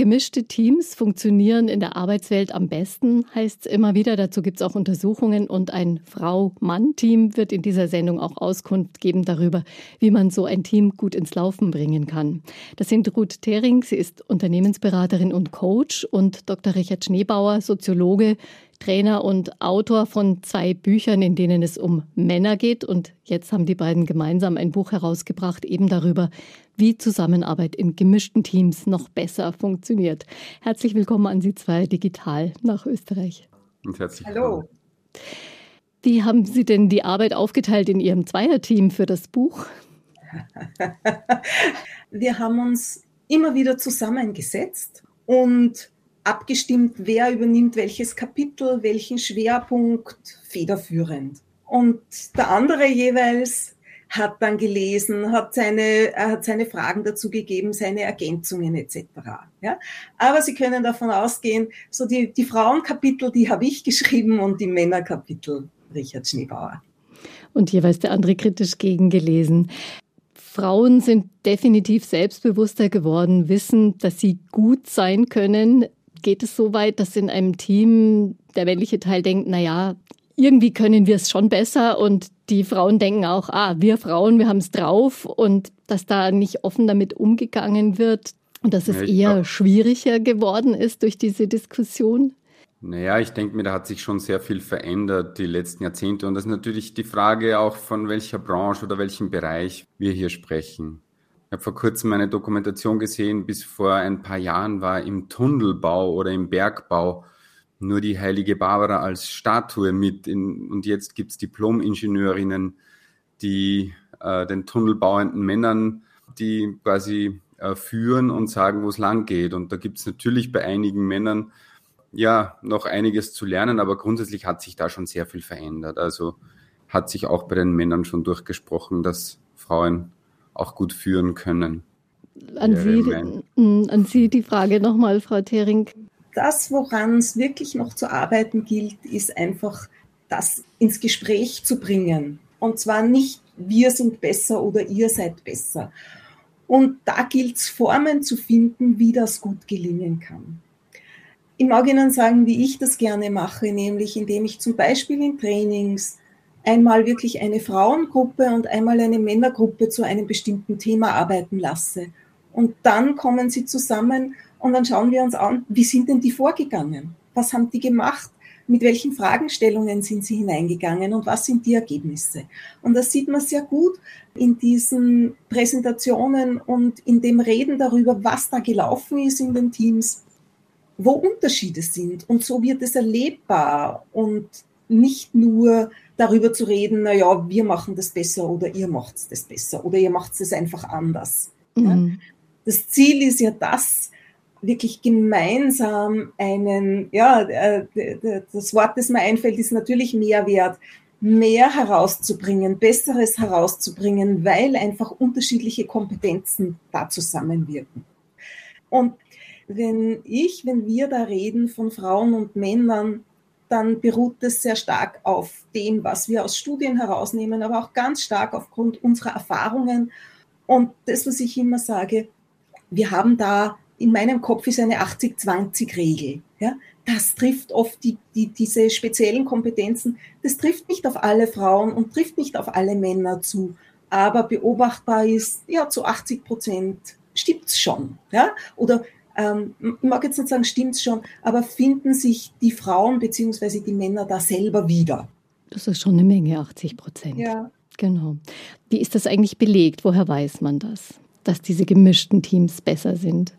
Gemischte Teams funktionieren in der Arbeitswelt am besten, heißt es immer wieder. Dazu gibt es auch Untersuchungen und ein Frau-Mann-Team wird in dieser Sendung auch Auskunft geben darüber, wie man so ein Team gut ins Laufen bringen kann. Das sind Ruth Thering, sie ist Unternehmensberaterin und Coach und Dr. Richard Schneebauer, Soziologe, Trainer und Autor von zwei Büchern, in denen es um Männer geht. Und jetzt haben die beiden gemeinsam ein Buch herausgebracht, eben darüber, wie Zusammenarbeit in gemischten Teams noch besser funktioniert. Herzlich willkommen an Sie zwei digital nach Österreich. Und herzlich Hallo. Wie haben Sie denn die Arbeit aufgeteilt in Ihrem Zweierteam für das Buch? Wir haben uns immer wieder zusammengesetzt und abgestimmt, wer übernimmt welches Kapitel, welchen Schwerpunkt federführend. Und der andere jeweils hat dann gelesen, hat seine, hat seine Fragen dazu gegeben, seine Ergänzungen etc. Ja? Aber Sie können davon ausgehen, so die, die Frauenkapitel, die habe ich geschrieben und die Männerkapitel Richard Schneebauer. Und jeweils der andere kritisch gegengelesen. Frauen sind definitiv selbstbewusster geworden, wissen, dass sie gut sein können. Geht es so weit, dass in einem Team der männliche Teil denkt, na ja, irgendwie können wir es schon besser und die Frauen denken auch, ah, wir Frauen, wir haben es drauf und dass da nicht offen damit umgegangen wird und dass es ja, eher glaub, schwieriger geworden ist durch diese Diskussion? Naja, ich denke mir, da hat sich schon sehr viel verändert die letzten Jahrzehnte und das ist natürlich die Frage auch von welcher Branche oder welchem Bereich wir hier sprechen. Ich habe vor kurzem eine Dokumentation gesehen, bis vor ein paar Jahren war im Tunnelbau oder im Bergbau nur die heilige Barbara als Statue mit in, und jetzt gibt's Diplom-Ingenieurinnen, die äh, den tunnelbauenden Männern, die quasi äh, führen und sagen, wo es lang geht. Und da gibt's natürlich bei einigen Männern ja noch einiges zu lernen, aber grundsätzlich hat sich da schon sehr viel verändert. Also hat sich auch bei den Männern schon durchgesprochen, dass Frauen auch gut führen können. An Sie, an Sie die Frage nochmal, Frau Thering das, woran es wirklich noch zu arbeiten gilt, ist einfach das ins Gespräch zu bringen. Und zwar nicht, wir sind besser oder ihr seid besser. Und da gilt es, Formen zu finden, wie das gut gelingen kann. Ich mag Ihnen sagen, wie ich das gerne mache, nämlich indem ich zum Beispiel in Trainings einmal wirklich eine Frauengruppe und einmal eine Männergruppe zu einem bestimmten Thema arbeiten lasse. Und dann kommen sie zusammen und dann schauen wir uns an, wie sind denn die vorgegangen? Was haben die gemacht? Mit welchen Fragestellungen sind sie hineingegangen und was sind die Ergebnisse? Und das sieht man sehr gut in diesen Präsentationen und in dem Reden darüber, was da gelaufen ist in den Teams, wo Unterschiede sind. Und so wird es erlebbar und nicht nur darüber zu reden, na ja, wir machen das besser oder ihr macht das besser oder ihr macht es einfach anders. Mhm. Das Ziel ist ja das, wirklich gemeinsam einen, ja, äh, das Wort, das mir einfällt, ist natürlich Mehrwert, mehr herauszubringen, Besseres herauszubringen, weil einfach unterschiedliche Kompetenzen da zusammenwirken. Und wenn ich, wenn wir da reden von Frauen und Männern, dann beruht es sehr stark auf dem, was wir aus Studien herausnehmen, aber auch ganz stark aufgrund unserer Erfahrungen. Und das, was ich immer sage, wir haben da in meinem Kopf ist eine 80-20-Regel. Ja? Das trifft oft die, die, diese speziellen Kompetenzen, das trifft nicht auf alle Frauen und trifft nicht auf alle Männer zu. Aber beobachtbar ist, ja, zu 80 Prozent stimmt's schon. Ja? Oder ähm, ich mag jetzt nicht sagen, stimmt's schon, aber finden sich die Frauen beziehungsweise die Männer da selber wieder? Das ist schon eine Menge, 80 Prozent. Ja. Genau. Wie ist das eigentlich belegt? Woher weiß man das, dass diese gemischten Teams besser sind?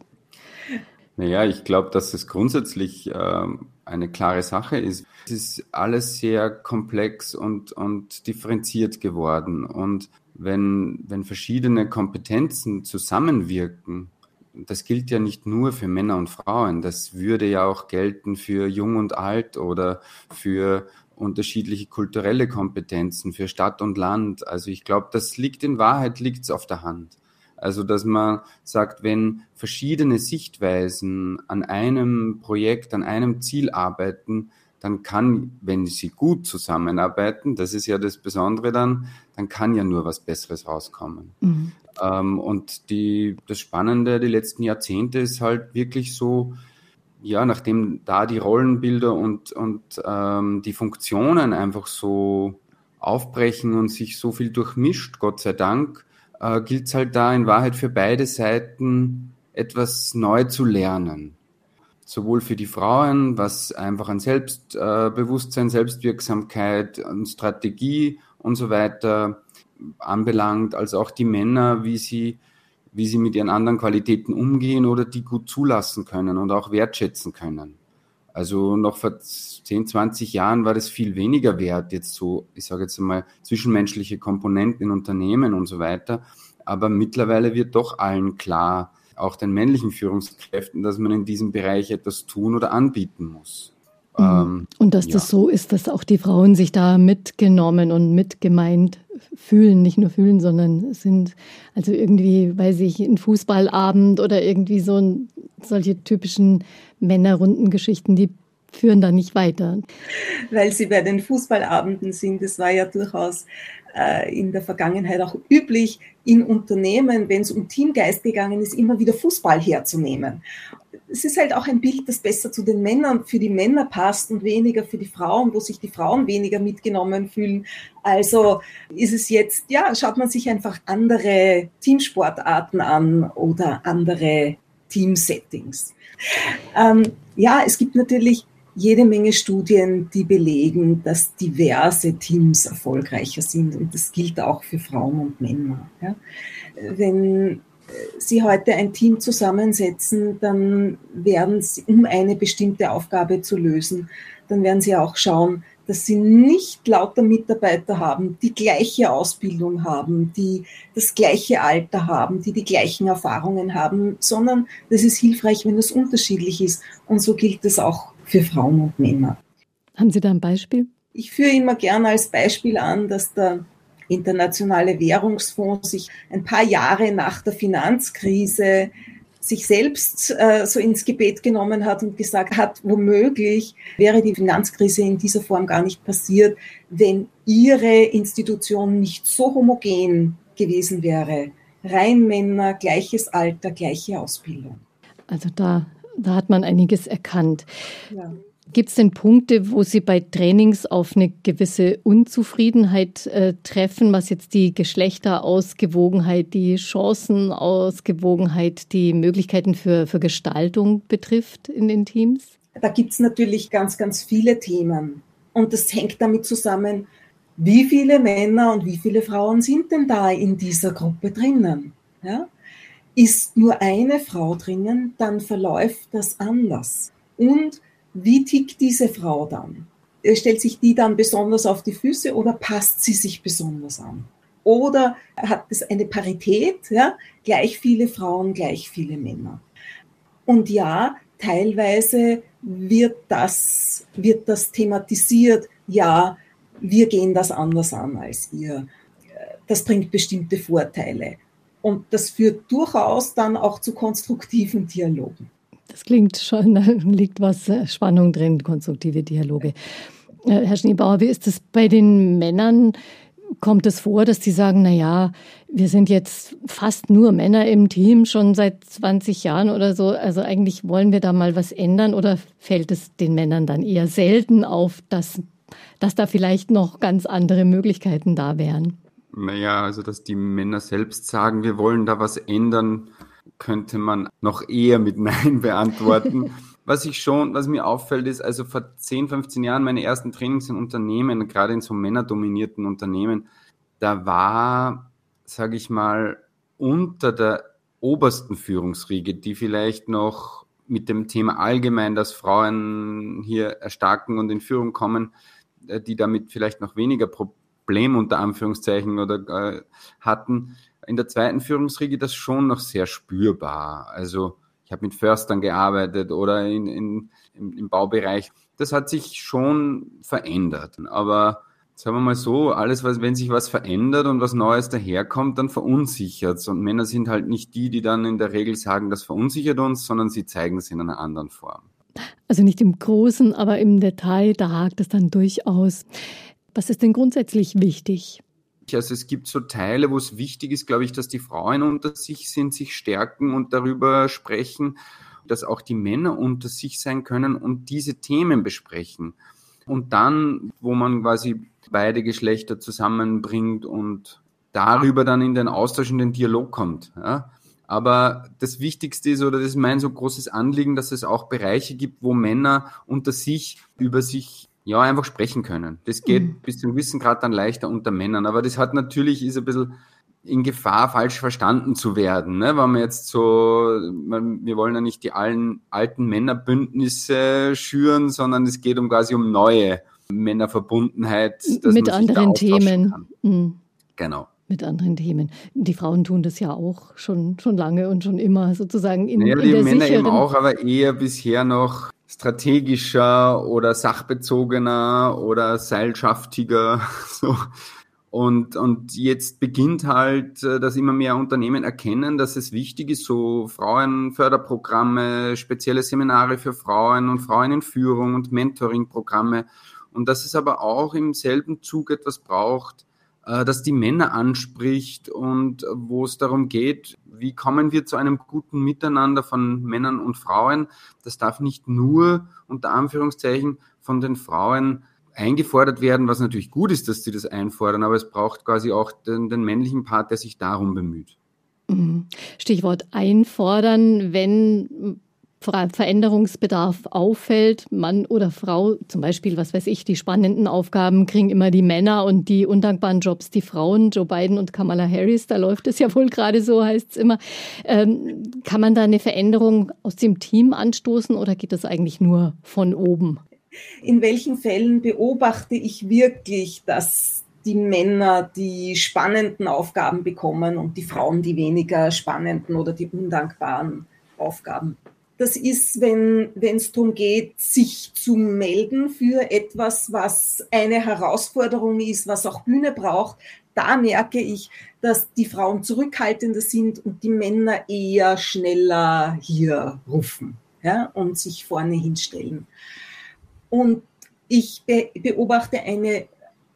Naja, ich glaube, dass es grundsätzlich äh, eine klare Sache ist. Es ist alles sehr komplex und, und differenziert geworden. Und wenn, wenn verschiedene Kompetenzen zusammenwirken, das gilt ja nicht nur für Männer und Frauen, das würde ja auch gelten für Jung und Alt oder für unterschiedliche kulturelle Kompetenzen, für Stadt und Land. Also ich glaube, das liegt in Wahrheit, liegt es auf der Hand. Also, dass man sagt, wenn verschiedene Sichtweisen an einem Projekt, an einem Ziel arbeiten, dann kann, wenn sie gut zusammenarbeiten, das ist ja das Besondere dann, dann kann ja nur was Besseres rauskommen. Mhm. Ähm, und die, das Spannende die letzten Jahrzehnte ist halt wirklich so, ja, nachdem da die Rollenbilder und, und ähm, die Funktionen einfach so aufbrechen und sich so viel durchmischt, Gott sei Dank, äh, gilt es halt da in Wahrheit für beide Seiten etwas neu zu lernen. Sowohl für die Frauen, was einfach an Selbstbewusstsein, äh, Selbstwirksamkeit, an Strategie und so weiter anbelangt, als auch die Männer, wie sie, wie sie mit ihren anderen Qualitäten umgehen oder die gut zulassen können und auch wertschätzen können. Also noch vor 10, 20 Jahren war das viel weniger wert, jetzt so, ich sage jetzt einmal, zwischenmenschliche Komponenten in Unternehmen und so weiter. Aber mittlerweile wird doch allen klar, auch den männlichen Führungskräften, dass man in diesem Bereich etwas tun oder anbieten muss. Mhm. Ähm, und dass ja. das so ist, dass auch die Frauen sich da mitgenommen und mitgemeint fühlen, nicht nur fühlen, sondern sind also irgendwie, weiß ich, ein Fußballabend oder irgendwie so ein, solche typischen Männerrundengeschichten, die führen da nicht weiter. Weil Sie bei den Fußballabenden sind, das war ja durchaus in der Vergangenheit auch üblich, in Unternehmen, wenn es um Teamgeist gegangen ist, immer wieder Fußball herzunehmen. Es ist halt auch ein Bild, das besser zu den Männern, für die Männer passt und weniger für die Frauen, wo sich die Frauen weniger mitgenommen fühlen. Also ist es jetzt, ja, schaut man sich einfach andere Teamsportarten an oder andere Teamsettings. Ähm, ja, es gibt natürlich jede Menge Studien, die belegen, dass diverse Teams erfolgreicher sind. Und das gilt auch für Frauen und Männer. Ja. Wenn Sie heute ein Team zusammensetzen, dann werden Sie, um eine bestimmte Aufgabe zu lösen, dann werden Sie auch schauen, dass Sie nicht lauter Mitarbeiter haben, die gleiche Ausbildung haben, die das gleiche Alter haben, die die gleichen Erfahrungen haben, sondern das ist hilfreich, wenn es unterschiedlich ist. Und so gilt es auch für Frauen und Männer. Haben Sie da ein Beispiel? Ich führe immer gerne als Beispiel an, dass der Internationale Währungsfonds sich ein paar Jahre nach der Finanzkrise sich selbst äh, so ins Gebet genommen hat und gesagt hat, womöglich wäre die Finanzkrise in dieser Form gar nicht passiert, wenn ihre Institution nicht so homogen gewesen wäre. Rein Männer, gleiches Alter, gleiche Ausbildung. Also da da hat man einiges erkannt. Ja. Gibt es denn Punkte, wo Sie bei Trainings auf eine gewisse Unzufriedenheit äh, treffen, was jetzt die Geschlechterausgewogenheit, die Chancenausgewogenheit, die Möglichkeiten für, für Gestaltung betrifft in den Teams? Da gibt es natürlich ganz, ganz viele Themen. Und das hängt damit zusammen, wie viele Männer und wie viele Frauen sind denn da in dieser Gruppe drinnen? Ja? Ist nur eine Frau drinnen, dann verläuft das anders. Und wie tickt diese Frau dann? Stellt sich die dann besonders auf die Füße oder passt sie sich besonders an? Oder hat es eine Parität, ja? gleich viele Frauen, gleich viele Männer? Und ja, teilweise wird das, wird das thematisiert, ja, wir gehen das anders an als ihr. Das bringt bestimmte Vorteile. Und das führt durchaus dann auch zu konstruktiven Dialogen. Das klingt schon, da liegt was äh, Spannung drin, konstruktive Dialoge. Äh, Herr Schneebauer, wie ist es bei den Männern? Kommt es vor, dass die sagen, na ja, wir sind jetzt fast nur Männer im Team schon seit 20 Jahren oder so, also eigentlich wollen wir da mal was ändern oder fällt es den Männern dann eher selten auf, dass, dass da vielleicht noch ganz andere Möglichkeiten da wären? Naja, also dass die Männer selbst sagen, wir wollen da was ändern, könnte man noch eher mit Nein beantworten. was ich schon, was mir auffällt, ist, also vor 10, 15 Jahren meine ersten Trainings in Unternehmen, gerade in so männerdominierten Unternehmen, da war, sage ich mal, unter der obersten Führungsriege, die vielleicht noch mit dem Thema allgemein, dass Frauen hier erstarken und in Führung kommen, äh, die damit vielleicht noch weniger Probleme Problem unter Anführungszeichen oder äh, hatten. In der zweiten Führungsriege das schon noch sehr spürbar. Also ich habe mit Förstern gearbeitet oder in, in, im, im Baubereich. Das hat sich schon verändert. Aber sagen wir mal so, alles, was, wenn sich was verändert und was Neues daherkommt, dann verunsichert es. Und Männer sind halt nicht die, die dann in der Regel sagen, das verunsichert uns, sondern sie zeigen es in einer anderen Form. Also nicht im Großen, aber im Detail, da hakt es dann durchaus. Was ist denn grundsätzlich wichtig? Also es gibt so Teile, wo es wichtig ist, glaube ich, dass die Frauen unter sich sind, sich stärken und darüber sprechen, dass auch die Männer unter sich sein können und diese Themen besprechen. Und dann, wo man quasi beide Geschlechter zusammenbringt und darüber dann in den Austausch, in den Dialog kommt. Ja? Aber das Wichtigste ist, oder das ist mein so großes Anliegen, dass es auch Bereiche gibt, wo Männer unter sich über sich ja, einfach sprechen können. Das geht mhm. bis zu einem gewissen Grad dann leichter unter Männern. Aber das hat natürlich, ist ein bisschen in Gefahr, falsch verstanden zu werden. Ne? Wenn man jetzt so, wir wollen ja nicht die allen alten Männerbündnisse schüren, sondern es geht um quasi um neue Männerverbundenheit. Mit anderen Themen. Mhm. Genau mit anderen Themen. Die Frauen tun das ja auch schon, schon lange und schon immer sozusagen in, naja, in die der Männer sicheren... eben auch, aber eher bisher noch strategischer oder sachbezogener oder seilschaftiger. So. Und, und jetzt beginnt halt, äh, dass immer mehr Unternehmen erkennen, dass es wichtig ist, so Frauenförderprogramme, spezielle Seminare für Frauen und Frauen in Führung und Mentoringprogramme. Und dass es aber auch im selben Zug etwas braucht, äh, das die Männer anspricht und wo es darum geht, wie kommen wir zu einem guten Miteinander von Männern und Frauen. Das darf nicht nur unter Anführungszeichen von den Frauen eingefordert werden, was natürlich gut ist, dass sie das einfordern, aber es braucht quasi auch den, den männlichen Part, der sich darum bemüht. Mhm. Stichwort einfordern, wenn Veränderungsbedarf auffällt, Mann oder Frau, zum Beispiel, was weiß ich, die spannenden Aufgaben kriegen immer die Männer und die undankbaren Jobs die Frauen, Joe Biden und Kamala Harris, da läuft es ja wohl gerade so, heißt es immer. Ähm, kann man da eine Veränderung aus dem Team anstoßen oder geht das eigentlich nur von oben? In welchen Fällen beobachte ich wirklich, dass die Männer die spannenden Aufgaben bekommen und die Frauen die weniger spannenden oder die undankbaren Aufgaben? Das ist, wenn es darum geht, sich zu melden für etwas, was eine Herausforderung ist, was auch Bühne braucht. Da merke ich, dass die Frauen zurückhaltender sind und die Männer eher schneller hier rufen ja, und sich vorne hinstellen. Und ich be beobachte eine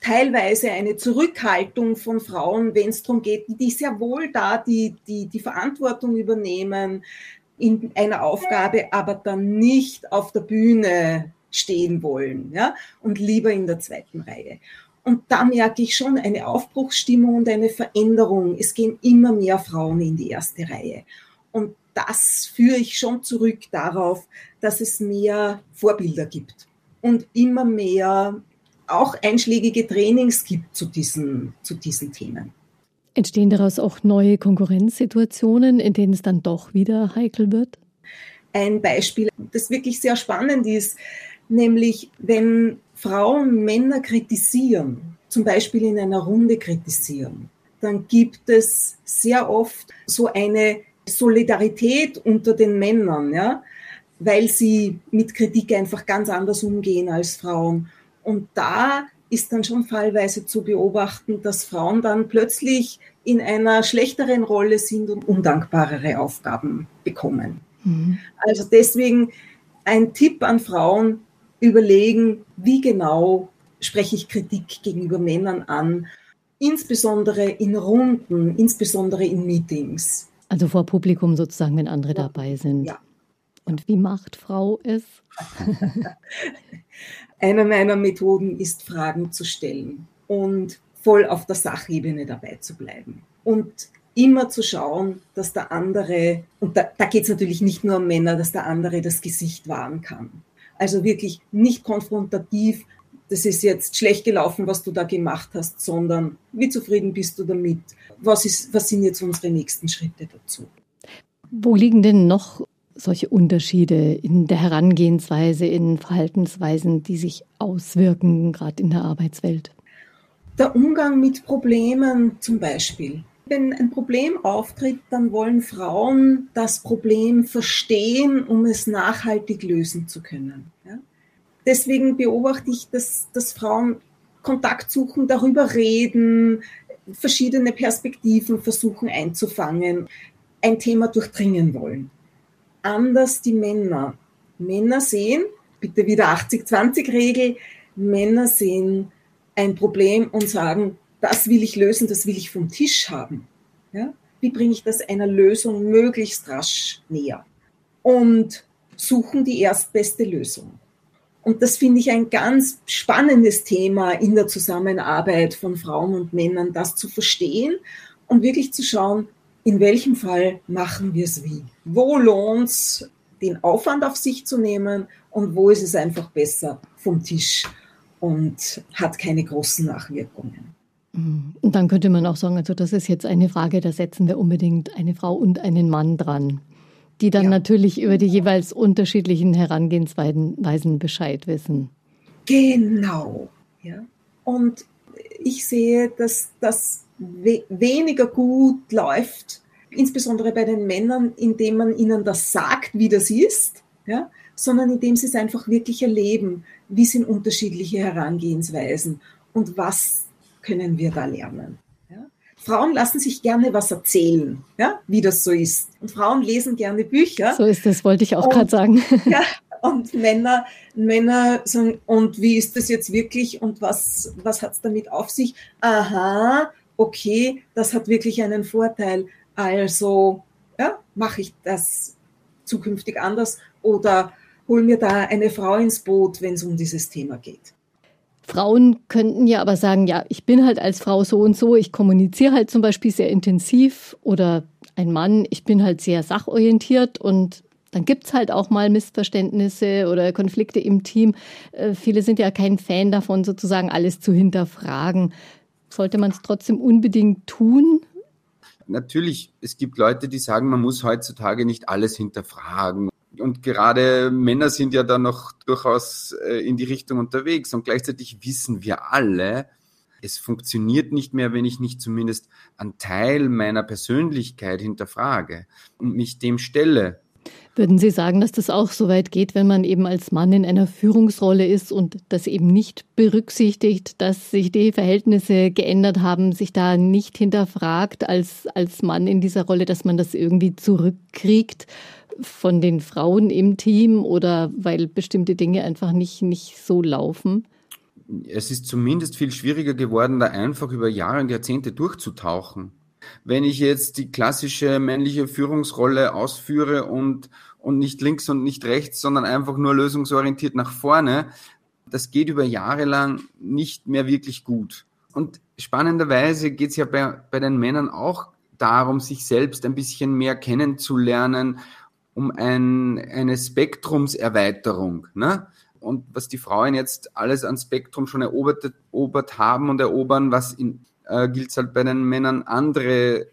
teilweise eine Zurückhaltung von Frauen, wenn es darum geht, die sehr wohl da die, die, die Verantwortung übernehmen, in einer Aufgabe, aber dann nicht auf der Bühne stehen wollen, ja, und lieber in der zweiten Reihe. Und da merke ich schon eine Aufbruchsstimmung und eine Veränderung. Es gehen immer mehr Frauen in die erste Reihe. Und das führe ich schon zurück darauf, dass es mehr Vorbilder gibt und immer mehr auch einschlägige Trainings gibt zu diesen, zu diesen Themen. Entstehen daraus auch neue Konkurrenzsituationen, in denen es dann doch wieder heikel wird? Ein Beispiel, das wirklich sehr spannend ist, nämlich wenn Frauen Männer kritisieren, zum Beispiel in einer Runde kritisieren, dann gibt es sehr oft so eine Solidarität unter den Männern, ja, weil sie mit Kritik einfach ganz anders umgehen als Frauen. Und da ist dann schon fallweise zu beobachten, dass Frauen dann plötzlich in einer schlechteren Rolle sind und undankbarere Aufgaben bekommen. Mhm. Also deswegen ein Tipp an Frauen, überlegen, wie genau spreche ich Kritik gegenüber Männern an, insbesondere in Runden, insbesondere in Meetings. Also vor Publikum sozusagen, wenn andere ja. dabei sind. Ja. Und wie macht Frau es? Einer meiner Methoden ist, Fragen zu stellen und voll auf der Sachebene dabei zu bleiben. Und immer zu schauen, dass der andere, und da, da geht es natürlich nicht nur um Männer, dass der andere das Gesicht wahren kann. Also wirklich nicht konfrontativ, das ist jetzt schlecht gelaufen, was du da gemacht hast, sondern wie zufrieden bist du damit? Was, ist, was sind jetzt unsere nächsten Schritte dazu? Wo liegen denn noch solche Unterschiede in der Herangehensweise, in Verhaltensweisen, die sich auswirken, gerade in der Arbeitswelt? Der Umgang mit Problemen zum Beispiel. Wenn ein Problem auftritt, dann wollen Frauen das Problem verstehen, um es nachhaltig lösen zu können. Ja? Deswegen beobachte ich, dass, dass Frauen Kontakt suchen, darüber reden, verschiedene Perspektiven versuchen einzufangen, ein Thema durchdringen wollen anders die Männer. Männer sehen, bitte wieder 80-20-Regel, Männer sehen ein Problem und sagen, das will ich lösen, das will ich vom Tisch haben. Ja? Wie bringe ich das einer Lösung möglichst rasch näher? Und suchen die erstbeste Lösung. Und das finde ich ein ganz spannendes Thema in der Zusammenarbeit von Frauen und Männern, das zu verstehen und wirklich zu schauen, in welchem Fall machen wir es wie? Wo lohnt es, den Aufwand auf sich zu nehmen und wo ist es einfach besser vom Tisch und hat keine großen Nachwirkungen? Und dann könnte man auch sagen, also das ist jetzt eine Frage, da setzen wir unbedingt eine Frau und einen Mann dran, die dann ja. natürlich über die jeweils unterschiedlichen Herangehensweisen Bescheid wissen. Genau. Ja. Und ich sehe, dass das we weniger gut läuft, insbesondere bei den Männern, indem man ihnen das sagt, wie das ist, ja, sondern indem sie es einfach wirklich erleben, wie sind unterschiedliche Herangehensweisen und was können wir da lernen. Ja? Frauen lassen sich gerne was erzählen, ja, wie das so ist. Und Frauen lesen gerne Bücher. So ist das, wollte ich auch gerade sagen. Ja, und Männer, Männer sagen, und wie ist das jetzt wirklich und was, was hat es damit auf sich? Aha, okay, das hat wirklich einen Vorteil. Also ja, mache ich das zukünftig anders oder hol mir da eine Frau ins Boot, wenn es um dieses Thema geht. Frauen könnten ja aber sagen, ja, ich bin halt als Frau so und so, ich kommuniziere halt zum Beispiel sehr intensiv oder ein Mann, ich bin halt sehr sachorientiert und dann gibt es halt auch mal Missverständnisse oder Konflikte im Team. Äh, viele sind ja kein Fan davon, sozusagen alles zu hinterfragen. Sollte man es trotzdem unbedingt tun? Natürlich, es gibt Leute, die sagen, man muss heutzutage nicht alles hinterfragen und gerade Männer sind ja da noch durchaus äh, in die Richtung unterwegs. Und gleichzeitig wissen wir alle, es funktioniert nicht mehr, wenn ich nicht zumindest einen Teil meiner Persönlichkeit hinterfrage und mich dem stelle. Würden Sie sagen, dass das auch so weit geht, wenn man eben als Mann in einer Führungsrolle ist und das eben nicht berücksichtigt, dass sich die Verhältnisse geändert haben, sich da nicht hinterfragt als, als Mann in dieser Rolle, dass man das irgendwie zurückkriegt von den Frauen im Team oder weil bestimmte Dinge einfach nicht, nicht so laufen? Es ist zumindest viel schwieriger geworden, da einfach über Jahre und Jahrzehnte durchzutauchen. Wenn ich jetzt die klassische männliche Führungsrolle ausführe und, und nicht links und nicht rechts, sondern einfach nur lösungsorientiert nach vorne, das geht über Jahre lang nicht mehr wirklich gut. Und spannenderweise geht es ja bei, bei den Männern auch darum, sich selbst ein bisschen mehr kennenzulernen um ein, eine Spektrumserweiterung. Ne? Und was die Frauen jetzt alles an Spektrum schon erobert, erobert haben und erobern, was in, äh, gilt halt bei den Männern andere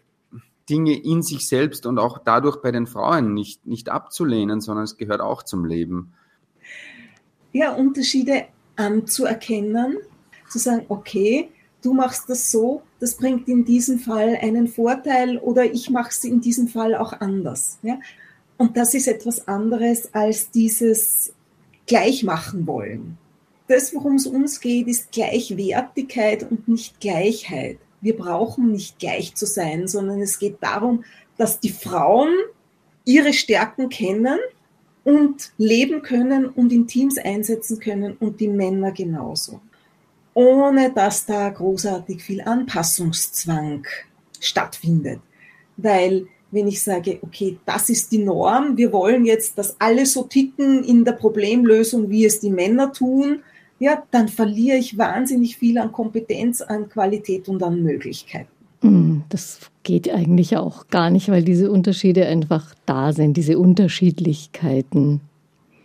Dinge in sich selbst und auch dadurch bei den Frauen nicht, nicht abzulehnen, sondern es gehört auch zum Leben. Ja, Unterschiede anzuerkennen, zu sagen, okay, du machst das so, das bringt in diesem Fall einen Vorteil oder ich mache es in diesem Fall auch anders. Ja? Und das ist etwas anderes als dieses Gleichmachen wollen. Das, worum es uns geht, ist Gleichwertigkeit und nicht Gleichheit. Wir brauchen nicht gleich zu sein, sondern es geht darum, dass die Frauen ihre Stärken kennen und leben können und in Teams einsetzen können und die Männer genauso. Ohne dass da großartig viel Anpassungszwang stattfindet. Weil wenn ich sage, okay, das ist die Norm, wir wollen jetzt, dass alle so ticken in der Problemlösung, wie es die Männer tun, ja, dann verliere ich wahnsinnig viel an Kompetenz, an Qualität und an Möglichkeiten. Hm, das geht eigentlich auch gar nicht, weil diese Unterschiede einfach da sind, diese Unterschiedlichkeiten.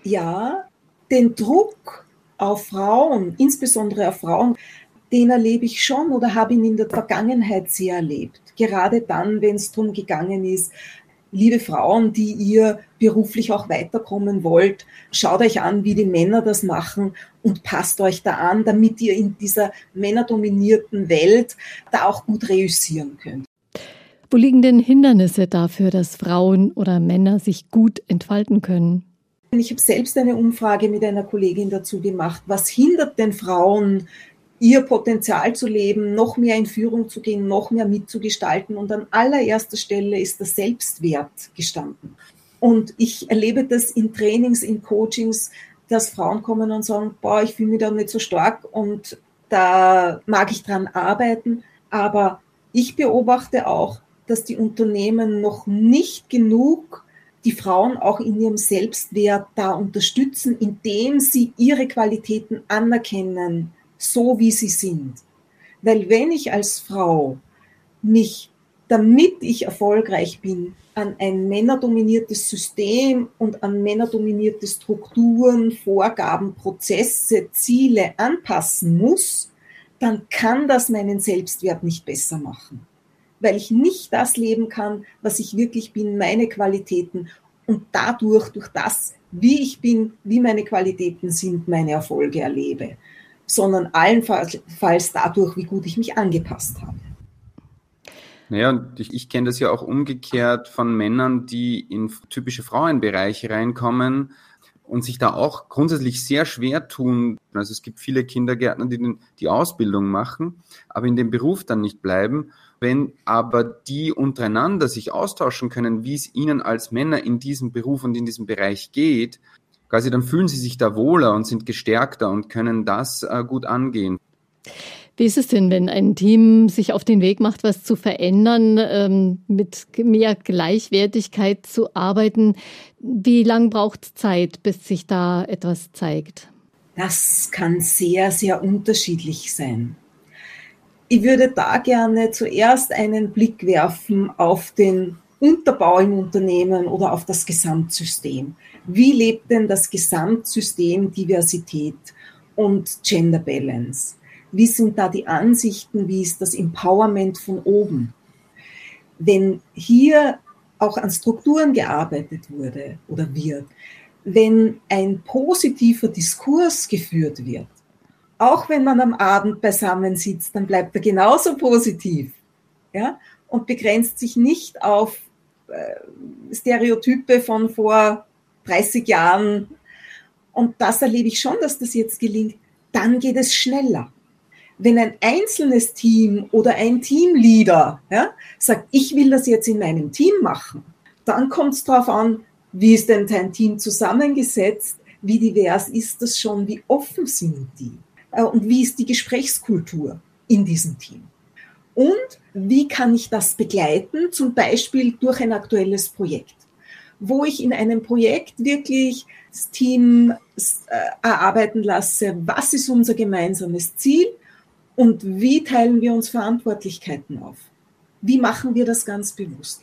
Ja, den Druck auf Frauen, insbesondere auf Frauen, den erlebe ich schon oder habe ihn in der Vergangenheit sehr erlebt. Gerade dann, wenn es darum gegangen ist, liebe Frauen, die ihr beruflich auch weiterkommen wollt, schaut euch an, wie die Männer das machen und passt euch da an, damit ihr in dieser männerdominierten Welt da auch gut reüssieren könnt. Wo liegen denn Hindernisse dafür, dass Frauen oder Männer sich gut entfalten können? Ich habe selbst eine Umfrage mit einer Kollegin dazu gemacht. Was hindert denn Frauen, ihr Potenzial zu leben, noch mehr in Führung zu gehen, noch mehr mitzugestalten. Und an allererster Stelle ist der Selbstwert gestanden. Und ich erlebe das in Trainings, in Coachings, dass Frauen kommen und sagen, boah, ich fühle mich da nicht so stark und da mag ich dran arbeiten. Aber ich beobachte auch, dass die Unternehmen noch nicht genug die Frauen auch in ihrem Selbstwert da unterstützen, indem sie ihre Qualitäten anerkennen, so wie sie sind. Weil wenn ich als Frau mich, damit ich erfolgreich bin, an ein männerdominiertes System und an männerdominierte Strukturen, Vorgaben, Prozesse, Ziele anpassen muss, dann kann das meinen Selbstwert nicht besser machen. Weil ich nicht das leben kann, was ich wirklich bin, meine Qualitäten und dadurch, durch das, wie ich bin, wie meine Qualitäten sind, meine Erfolge erlebe, sondern allenfalls dadurch, wie gut ich mich angepasst habe. Naja, und ich, ich kenne das ja auch umgekehrt von Männern, die in typische Frauenbereiche reinkommen und sich da auch grundsätzlich sehr schwer tun. Also es gibt viele Kindergärtner, die den, die Ausbildung machen, aber in dem Beruf dann nicht bleiben. Wenn aber die untereinander sich austauschen können, wie es ihnen als Männer in diesem Beruf und in diesem Bereich geht, quasi dann fühlen sie sich da wohler und sind gestärkter und können das äh, gut angehen. Wie ist es denn, wenn ein Team sich auf den Weg macht, was zu verändern, ähm, mit mehr Gleichwertigkeit zu arbeiten? Wie lang braucht es Zeit, bis sich da etwas zeigt? Das kann sehr, sehr unterschiedlich sein. Ich würde da gerne zuerst einen Blick werfen auf den Unterbau im Unternehmen oder auf das Gesamtsystem. Wie lebt denn das Gesamtsystem Diversität und Gender Balance? Wie sind da die Ansichten? Wie ist das Empowerment von oben? Wenn hier auch an Strukturen gearbeitet wurde oder wird, wenn ein positiver Diskurs geführt wird, auch wenn man am Abend beisammen sitzt, dann bleibt er genauso positiv ja? und begrenzt sich nicht auf äh, Stereotype von vor 30 Jahren. Und das erlebe ich schon, dass das jetzt gelingt. Dann geht es schneller wenn ein einzelnes Team oder ein Teamleader ja, sagt, ich will das jetzt in meinem Team machen, dann kommt es darauf an, wie ist denn dein Team zusammengesetzt, wie divers ist das schon, wie offen sind die äh, und wie ist die Gesprächskultur in diesem Team. Und wie kann ich das begleiten, zum Beispiel durch ein aktuelles Projekt, wo ich in einem Projekt wirklich das Team äh, erarbeiten lasse, was ist unser gemeinsames Ziel, und wie teilen wir uns Verantwortlichkeiten auf? Wie machen wir das ganz bewusst?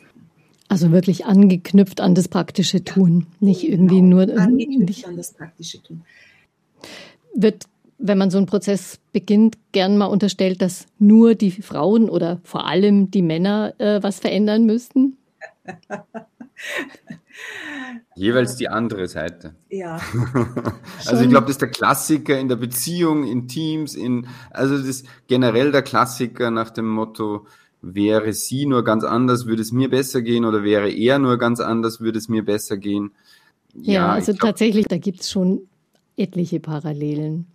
Also wirklich angeknüpft an das praktische Tun, nicht genau, irgendwie nur angeknüpft nicht, an das praktische Tun. Wird, wenn man so einen Prozess beginnt, gern mal unterstellt, dass nur die Frauen oder vor allem die Männer äh, was verändern müssten? Jeweils die andere Seite. Ja. also ich glaube, das ist der Klassiker in der Beziehung, in Teams, in also das ist generell der Klassiker nach dem Motto, wäre sie nur ganz anders, würde es mir besser gehen oder wäre er nur ganz anders, würde es mir besser gehen. Ja, ja also glaub, tatsächlich, da gibt es schon etliche Parallelen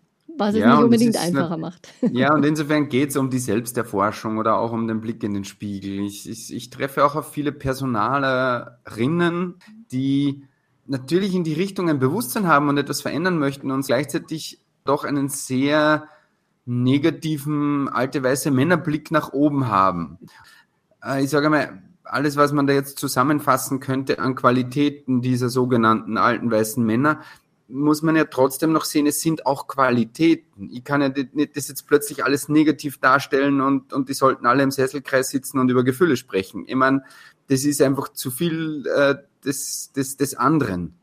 was es ja, nicht unbedingt einfacher eine, macht. Ja, und insofern geht es um die Selbsterforschung oder auch um den Blick in den Spiegel. Ich, ich, ich treffe auch auf viele Personalerinnen, die natürlich in die Richtung ein Bewusstsein haben und etwas verändern möchten und gleichzeitig doch einen sehr negativen, alte weiße Männerblick nach oben haben. Äh, ich sage mal, alles, was man da jetzt zusammenfassen könnte an Qualitäten dieser sogenannten alten weißen Männer, muss man ja trotzdem noch sehen, es sind auch Qualitäten. Ich kann ja nicht das jetzt plötzlich alles negativ darstellen und, und die sollten alle im Sesselkreis sitzen und über Gefühle sprechen. Ich meine, das ist einfach zu viel äh, des, des, des anderen.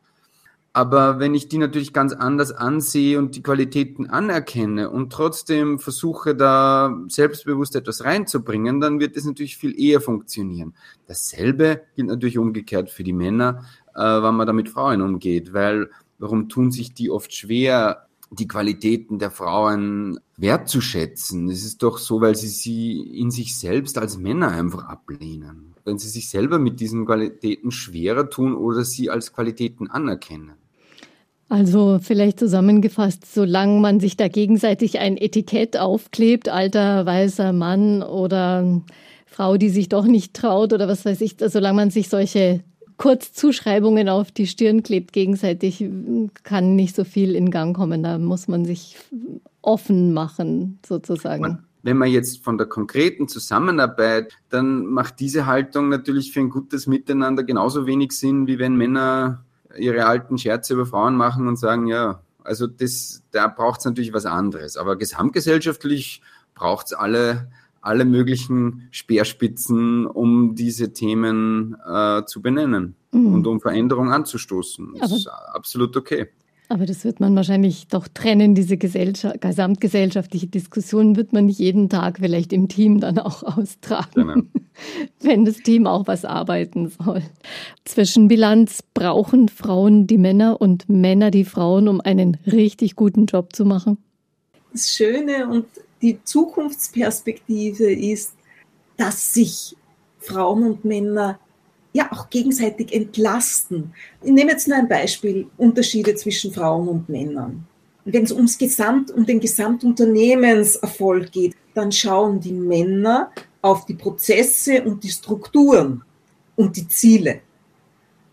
Aber wenn ich die natürlich ganz anders ansehe und die Qualitäten anerkenne und trotzdem versuche, da selbstbewusst etwas reinzubringen, dann wird das natürlich viel eher funktionieren. Dasselbe gilt natürlich umgekehrt für die Männer, äh, wenn man da mit Frauen umgeht, weil Warum tun sich die oft schwer, die Qualitäten der Frauen wertzuschätzen? Es ist doch so, weil sie sie in sich selbst als Männer einfach ablehnen. Wenn sie sich selber mit diesen Qualitäten schwerer tun oder sie als Qualitäten anerkennen. Also vielleicht zusammengefasst, solange man sich da gegenseitig ein Etikett aufklebt, alter weißer Mann oder Frau, die sich doch nicht traut oder was weiß ich, solange man sich solche kurz Zuschreibungen auf die Stirn klebt gegenseitig, kann nicht so viel in Gang kommen. Da muss man sich offen machen, sozusagen. Wenn man jetzt von der konkreten Zusammenarbeit, dann macht diese Haltung natürlich für ein gutes Miteinander genauso wenig Sinn, wie wenn Männer ihre alten Scherze über Frauen machen und sagen, ja, also das, da braucht es natürlich was anderes. Aber gesamtgesellschaftlich braucht es alle, alle möglichen Speerspitzen, um diese Themen äh, zu benennen mhm. und um Veränderung anzustoßen. Das Aber ist absolut okay. Aber das wird man wahrscheinlich doch trennen, diese gesamtgesellschaftliche Diskussion wird man nicht jeden Tag vielleicht im Team dann auch austragen, genau. wenn das Team auch was arbeiten soll. Zwischenbilanz brauchen Frauen die Männer und Männer die Frauen, um einen richtig guten Job zu machen? Das Schöne und die Zukunftsperspektive ist, dass sich Frauen und Männer ja auch gegenseitig entlasten. Ich nehme jetzt nur ein Beispiel, Unterschiede zwischen Frauen und Männern. Wenn es ums Gesamt, um den Gesamtunternehmenserfolg geht, dann schauen die Männer auf die Prozesse und die Strukturen und die Ziele.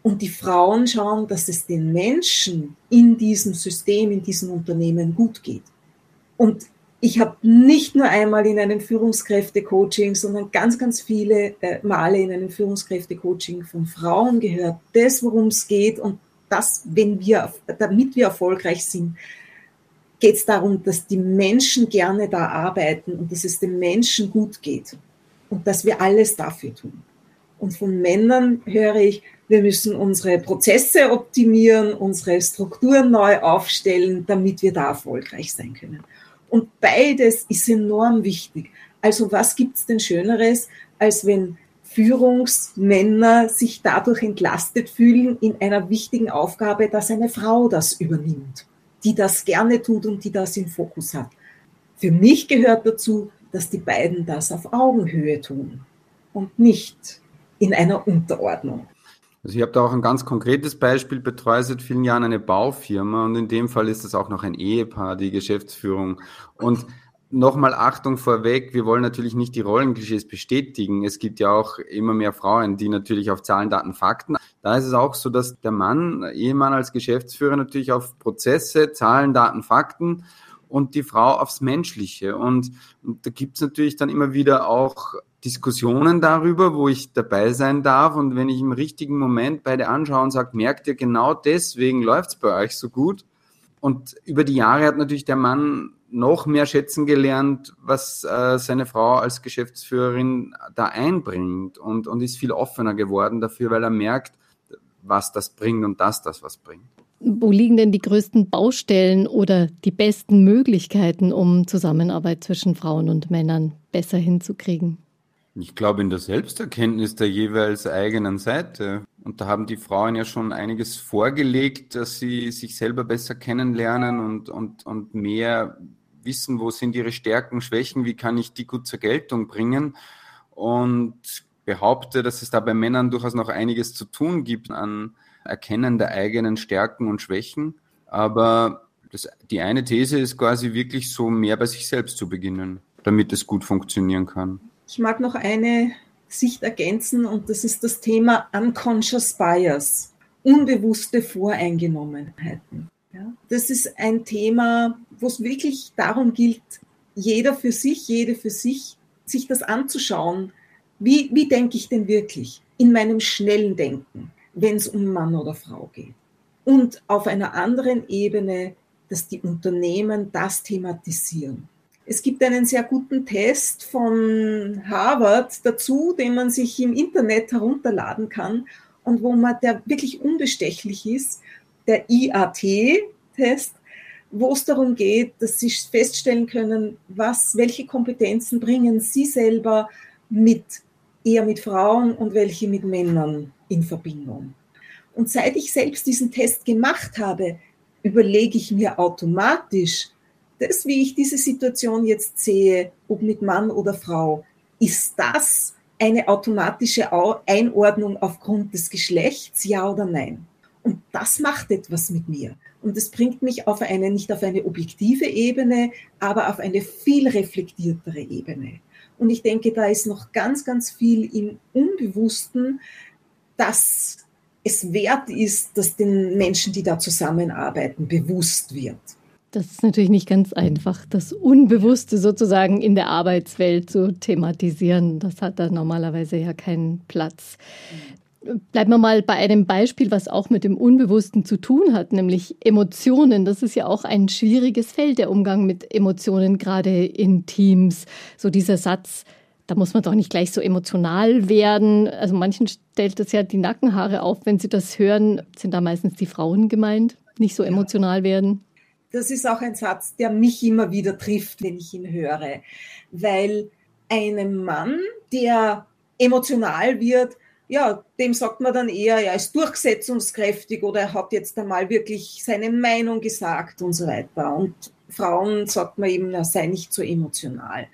Und die Frauen schauen, dass es den Menschen in diesem System, in diesem Unternehmen gut geht. Und ich habe nicht nur einmal in einem Führungskräfte-Coaching, sondern ganz, ganz viele äh, Male in einem Führungskräfte-Coaching von Frauen gehört, das, worum es geht und das, wenn wir, damit wir erfolgreich sind, geht es darum, dass die Menschen gerne da arbeiten und dass es den Menschen gut geht und dass wir alles dafür tun. Und von Männern höre ich, wir müssen unsere Prozesse optimieren, unsere Strukturen neu aufstellen, damit wir da erfolgreich sein können. Und beides ist enorm wichtig. Also was gibt es denn Schöneres, als wenn Führungsmänner sich dadurch entlastet fühlen in einer wichtigen Aufgabe, dass eine Frau das übernimmt, die das gerne tut und die das im Fokus hat. Für mich gehört dazu, dass die beiden das auf Augenhöhe tun und nicht in einer Unterordnung. Also ich habe da auch ein ganz konkretes Beispiel, betreue seit vielen Jahren eine Baufirma und in dem Fall ist es auch noch ein Ehepaar, die Geschäftsführung. Und nochmal Achtung vorweg, wir wollen natürlich nicht die Rollenklischees bestätigen. Es gibt ja auch immer mehr Frauen, die natürlich auf Zahlen, Daten, Fakten. Da ist es auch so, dass der Mann, Ehemann als Geschäftsführer natürlich auf Prozesse, Zahlen, Daten, Fakten und die Frau aufs Menschliche. Und, und da gibt es natürlich dann immer wieder auch Diskussionen darüber, wo ich dabei sein darf. Und wenn ich im richtigen Moment beide anschaue und sage, merkt ihr, genau deswegen läuft es bei euch so gut. Und über die Jahre hat natürlich der Mann noch mehr schätzen gelernt, was äh, seine Frau als Geschäftsführerin da einbringt und, und ist viel offener geworden dafür, weil er merkt, was das bringt und dass das was bringt. Wo liegen denn die größten Baustellen oder die besten Möglichkeiten, um Zusammenarbeit zwischen Frauen und Männern besser hinzukriegen? Ich glaube in der Selbsterkenntnis der jeweils eigenen Seite. Und da haben die Frauen ja schon einiges vorgelegt, dass sie sich selber besser kennenlernen und, und, und mehr wissen, wo sind ihre Stärken, Schwächen, wie kann ich die gut zur Geltung bringen. Und behaupte, dass es da bei Männern durchaus noch einiges zu tun gibt an Erkennen der eigenen Stärken und Schwächen. Aber das, die eine These ist quasi wirklich so mehr bei sich selbst zu beginnen, damit es gut funktionieren kann. Ich mag noch eine Sicht ergänzen und das ist das Thema Unconscious Bias, unbewusste Voreingenommenheiten. Ja, das ist ein Thema, wo es wirklich darum gilt, jeder für sich, jede für sich, sich das anzuschauen. Wie, wie denke ich denn wirklich in meinem schnellen Denken, wenn es um Mann oder Frau geht? Und auf einer anderen Ebene, dass die Unternehmen das thematisieren. Es gibt einen sehr guten Test von Harvard dazu, den man sich im Internet herunterladen kann und wo man der wirklich unbestechlich ist, der IAT-Test, wo es darum geht, dass Sie feststellen können, was, welche Kompetenzen bringen Sie selber mit, eher mit Frauen und welche mit Männern in Verbindung. Und seit ich selbst diesen Test gemacht habe, überlege ich mir automatisch, das, wie ich diese Situation jetzt sehe, ob mit Mann oder Frau, ist das eine automatische Einordnung aufgrund des Geschlechts, ja oder nein? Und das macht etwas mit mir. Und es bringt mich auf eine, nicht auf eine objektive Ebene, aber auf eine viel reflektiertere Ebene. Und ich denke, da ist noch ganz, ganz viel im Unbewussten, dass es wert ist, dass den Menschen, die da zusammenarbeiten, bewusst wird. Das ist natürlich nicht ganz einfach, das Unbewusste sozusagen in der Arbeitswelt zu thematisieren. Das hat da normalerweise ja keinen Platz. Bleiben wir mal bei einem Beispiel, was auch mit dem Unbewussten zu tun hat, nämlich Emotionen. Das ist ja auch ein schwieriges Feld, der Umgang mit Emotionen, gerade in Teams. So dieser Satz, da muss man doch nicht gleich so emotional werden. Also manchen stellt das ja die Nackenhaare auf, wenn sie das hören. Sind da meistens die Frauen gemeint, nicht so emotional werden? Das ist auch ein Satz, der mich immer wieder trifft, wenn ich ihn höre. Weil einem Mann, der emotional wird, ja, dem sagt man dann eher, er ist durchsetzungskräftig oder er hat jetzt einmal wirklich seine Meinung gesagt und so weiter. Und Frauen sagt man eben, er sei nicht so emotional.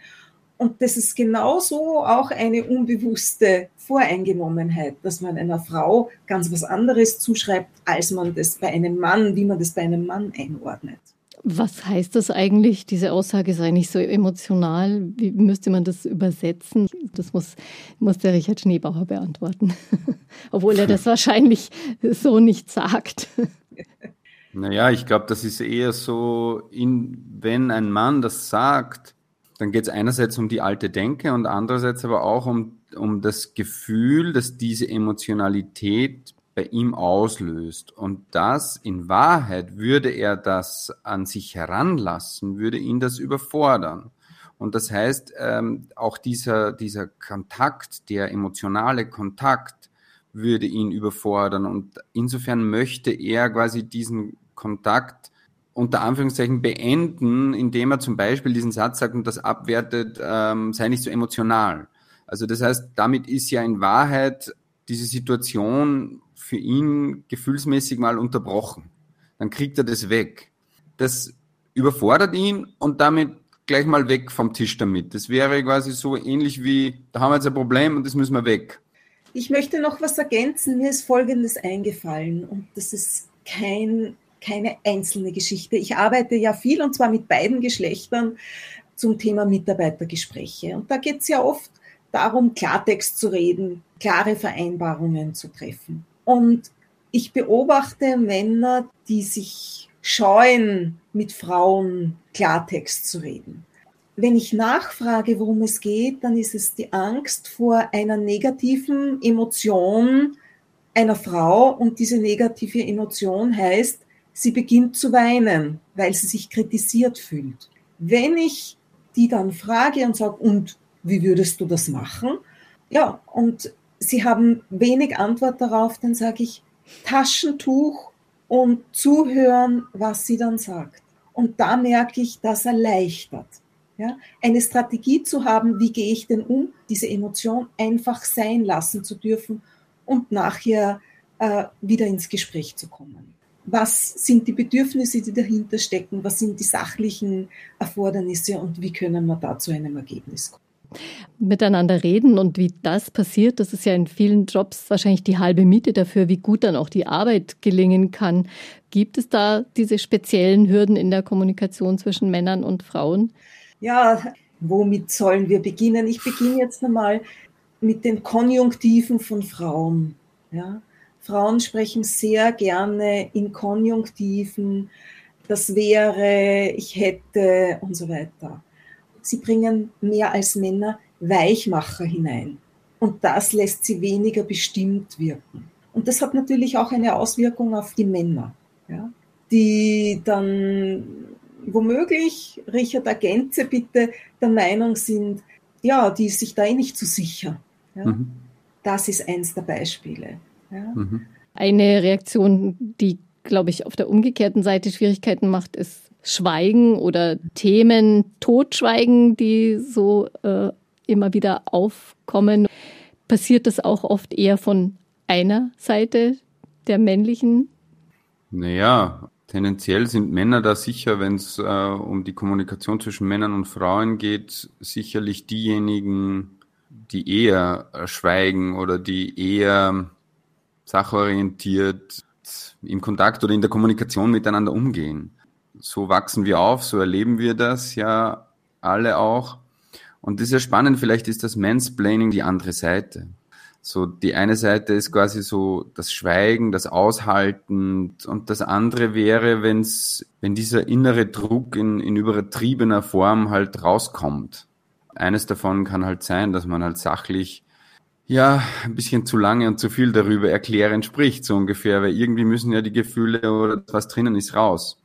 Und das ist genauso auch eine unbewusste Voreingenommenheit, dass man einer Frau ganz was anderes zuschreibt, als man das bei einem Mann, wie man das bei einem Mann einordnet. Was heißt das eigentlich? Diese Aussage sei nicht so emotional. Wie müsste man das übersetzen? Das muss, muss der Richard Schneebauer beantworten. Obwohl er das wahrscheinlich so nicht sagt. Naja, ich glaube, das ist eher so, in, wenn ein Mann das sagt, dann geht es einerseits um die alte Denke und andererseits aber auch um, um das Gefühl, dass diese Emotionalität bei ihm auslöst. Und das in Wahrheit würde er das an sich heranlassen, würde ihn das überfordern. Und das heißt, ähm, auch dieser, dieser Kontakt, der emotionale Kontakt, würde ihn überfordern. Und insofern möchte er quasi diesen Kontakt unter Anführungszeichen beenden, indem er zum Beispiel diesen Satz sagt und das abwertet, ähm, sei nicht so emotional. Also das heißt, damit ist ja in Wahrheit diese Situation für ihn gefühlsmäßig mal unterbrochen. Dann kriegt er das weg. Das überfordert ihn und damit gleich mal weg vom Tisch damit. Das wäre quasi so ähnlich wie, da haben wir jetzt ein Problem und das müssen wir weg. Ich möchte noch was ergänzen. Mir ist Folgendes eingefallen und das ist kein keine einzelne Geschichte. Ich arbeite ja viel und zwar mit beiden Geschlechtern zum Thema Mitarbeitergespräche. Und da geht es ja oft darum, Klartext zu reden, klare Vereinbarungen zu treffen. Und ich beobachte Männer, die sich scheuen, mit Frauen Klartext zu reden. Wenn ich nachfrage, worum es geht, dann ist es die Angst vor einer negativen Emotion einer Frau und diese negative Emotion heißt, sie beginnt zu weinen, weil sie sich kritisiert fühlt. Wenn ich die dann frage und sage, und wie würdest du das machen? Ja, und sie haben wenig Antwort darauf, dann sage ich Taschentuch und zuhören, was sie dann sagt. Und da merke ich, das erleichtert. Ja, eine Strategie zu haben, wie gehe ich denn um, diese Emotion einfach sein lassen zu dürfen und nachher äh, wieder ins Gespräch zu kommen was sind die Bedürfnisse, die dahinter stecken, was sind die sachlichen Erfordernisse und wie können wir da zu einem Ergebnis kommen. Miteinander reden und wie das passiert, das ist ja in vielen Jobs wahrscheinlich die halbe Miete dafür, wie gut dann auch die Arbeit gelingen kann. Gibt es da diese speziellen Hürden in der Kommunikation zwischen Männern und Frauen? Ja, womit sollen wir beginnen? Ich beginne jetzt einmal mit den Konjunktiven von Frauen. Ja, Frauen sprechen sehr gerne in Konjunktiven, das wäre, ich hätte und so weiter. Sie bringen mehr als Männer Weichmacher hinein. Und das lässt sie weniger bestimmt wirken. Und das hat natürlich auch eine Auswirkung auf die Männer, ja, die dann womöglich, Richard ergänze bitte, der Meinung sind, ja, die ist sich da eh nicht zu so sicher. Ja. Mhm. Das ist eins der Beispiele. Ja. Mhm. Eine Reaktion, die, glaube ich, auf der umgekehrten Seite Schwierigkeiten macht, ist Schweigen oder Themen totschweigen, die so äh, immer wieder aufkommen. Passiert das auch oft eher von einer Seite der männlichen? Naja, tendenziell sind Männer da sicher, wenn es äh, um die Kommunikation zwischen Männern und Frauen geht, sicherlich diejenigen, die eher schweigen oder die eher sachorientiert im Kontakt oder in der Kommunikation miteinander umgehen. So wachsen wir auf, so erleben wir das ja alle auch. Und das ist ja spannend, vielleicht ist das Mansplaining die andere Seite. So, die eine Seite ist quasi so das Schweigen, das Aushalten und das andere wäre, wenn's, wenn dieser innere Druck in, in übertriebener Form halt rauskommt. Eines davon kann halt sein, dass man halt sachlich ja, ein bisschen zu lange und zu viel darüber erklären spricht, so ungefähr, weil irgendwie müssen ja die Gefühle oder was drinnen ist raus.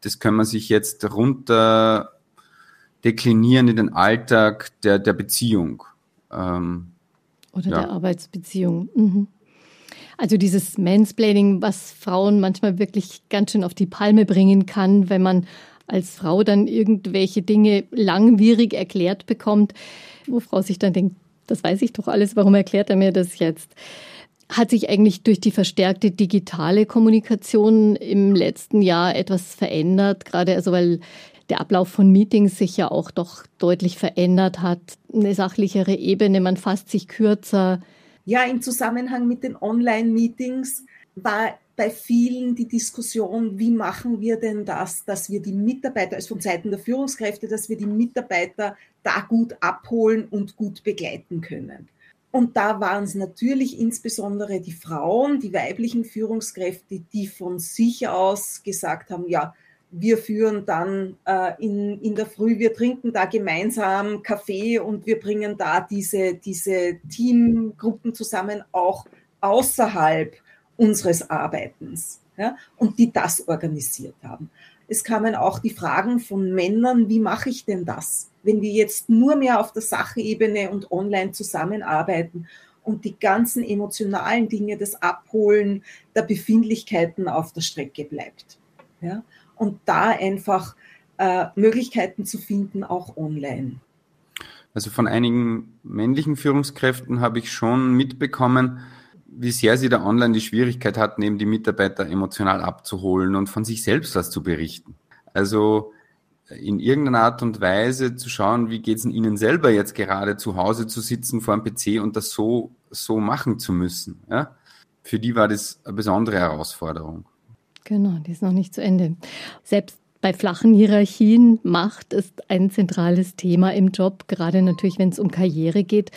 Das kann man sich jetzt runter deklinieren in den Alltag der, der Beziehung. Ähm, oder ja. der Arbeitsbeziehung. Mhm. Also dieses Mansplaining, was Frauen manchmal wirklich ganz schön auf die Palme bringen kann, wenn man als Frau dann irgendwelche Dinge langwierig erklärt bekommt, wo Frau sich dann denkt, das weiß ich doch alles, warum erklärt er mir das jetzt? Hat sich eigentlich durch die verstärkte digitale Kommunikation im letzten Jahr etwas verändert? Gerade also, weil der Ablauf von Meetings sich ja auch doch deutlich verändert hat. Eine sachlichere Ebene, man fasst sich kürzer. Ja, im Zusammenhang mit den Online-Meetings war bei vielen die Diskussion, wie machen wir denn das, dass wir die Mitarbeiter, also von Seiten der Führungskräfte, dass wir die Mitarbeiter da gut abholen und gut begleiten können. Und da waren es natürlich insbesondere die Frauen, die weiblichen Führungskräfte, die von sich aus gesagt haben, ja, wir führen dann äh, in, in der Früh, wir trinken da gemeinsam Kaffee und wir bringen da diese, diese Teamgruppen zusammen, auch außerhalb unseres Arbeitens. Ja, und die das organisiert haben. Es kamen auch die Fragen von Männern, wie mache ich denn das, wenn wir jetzt nur mehr auf der Sachebene und online zusammenarbeiten und die ganzen emotionalen Dinge, das Abholen der Befindlichkeiten auf der Strecke bleibt. Ja? und da einfach äh, Möglichkeiten zu finden, auch online. Also von einigen männlichen Führungskräften habe ich schon mitbekommen, wie sehr sie da online die Schwierigkeit hatten, eben die Mitarbeiter emotional abzuholen und von sich selbst was zu berichten. Also in irgendeiner Art und Weise zu schauen, wie geht es ihnen selber jetzt gerade zu Hause zu sitzen vor dem PC und das so, so machen zu müssen. Ja? Für die war das eine besondere Herausforderung. Genau, die ist noch nicht zu Ende. Selbst bei flachen Hierarchien, Macht ist ein zentrales Thema im Job, gerade natürlich, wenn es um Karriere geht.